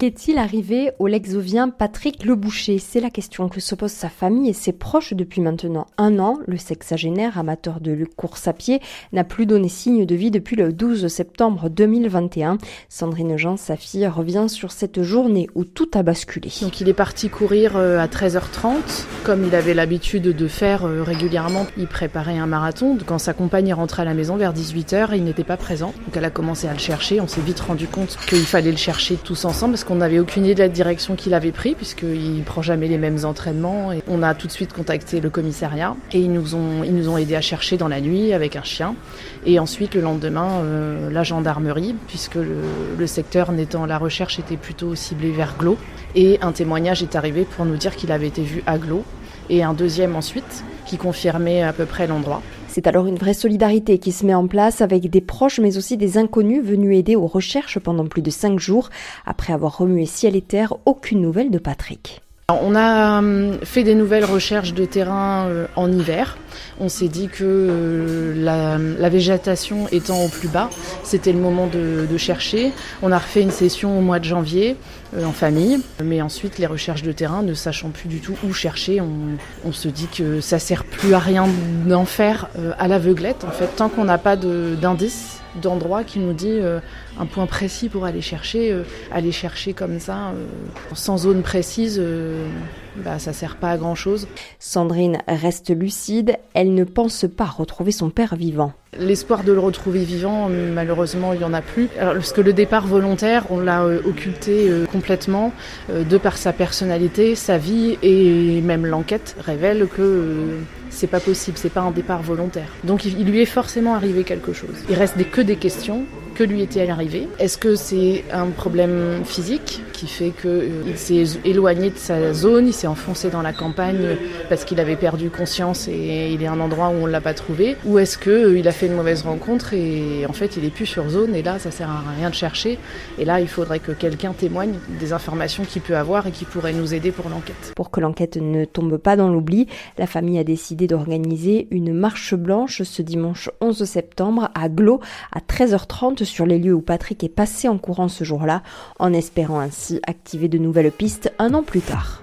Qu'est-il arrivé au lexovien Patrick Leboucher? C'est la question que se pose sa famille et ses proches depuis maintenant un an. Le sexagénaire, amateur de course à pied, n'a plus donné signe de vie depuis le 12 septembre 2021. Sandrine Jean, sa fille, revient sur cette journée où tout a basculé. Donc il est parti courir euh, à 13h30, comme il avait l'habitude de faire euh, régulièrement. Il préparait un marathon. Quand sa compagne est rentrée à la maison vers 18h, il n'était pas présent. Donc elle a commencé à le chercher. On s'est vite rendu compte qu'il fallait le chercher tous ensemble parce qu'on n'avait aucune idée de la direction qu'il avait pris puisqu'il ne prend jamais les mêmes entraînements. On a tout de suite contacté le commissariat et ils nous ont, ils nous ont aidés à chercher dans la nuit avec un chien. Et ensuite le lendemain, euh, la gendarmerie puisque le, secteur n'étant la recherche était plutôt ciblé vers Glo. Et un témoignage est arrivé pour nous dire qu'il avait été vu à Glo et un deuxième ensuite qui confirmait à peu près l'endroit. C'est alors une vraie solidarité qui se met en place avec des proches mais aussi des inconnus venus aider aux recherches pendant plus de cinq jours. Après avoir remué ciel et terre, aucune nouvelle de Patrick. On a hum, fait des nouvelles recherches de terrain euh, en hiver. On s'est dit que euh, la, végétation étant au plus bas, c'était le moment de, chercher. On a refait une session au mois de janvier euh, en famille, mais ensuite les recherches de terrain, ne sachant plus du tout où chercher, on, se dit que ça sert plus à rien d'en faire à l'aveuglette. En fait, tant qu'on n'a pas d'indice d'endroit qui nous dit euh, un point précis pour aller chercher. Euh, aller chercher comme ça, euh, sans zone précise, bah, ça sert pas à grand chose. Sandrine reste lucide, elle ne pense pas retrouver son père vivant. L'espoir de le retrouver vivant, malheureusement, il n'y en a plus. Alors, parce que le départ volontaire, on l'a occulté complètement, de par sa personnalité, sa vie et même l'enquête révèle que c'est pas possible, c'est pas un départ volontaire. Donc il lui est forcément arrivé quelque chose. Il reste des, que des questions lui était-elle Est-ce que c'est un problème physique qui fait qu'il euh, s'est éloigné de sa zone, il s'est enfoncé dans la campagne parce qu'il avait perdu conscience et il est à un endroit où on ne l'a pas trouvé? Ou est-ce qu'il euh, a fait une mauvaise rencontre et en fait il est plus sur zone et là ça sert à rien de chercher? Et là il faudrait que quelqu'un témoigne des informations qu'il peut avoir et qui pourrait nous aider pour l'enquête. Pour que l'enquête ne tombe pas dans l'oubli, la famille a décidé d'organiser une marche blanche ce dimanche 11 septembre à Glo à 13h30 sur les lieux où Patrick est passé en courant ce jour-là, en espérant ainsi activer de nouvelles pistes un an plus tard.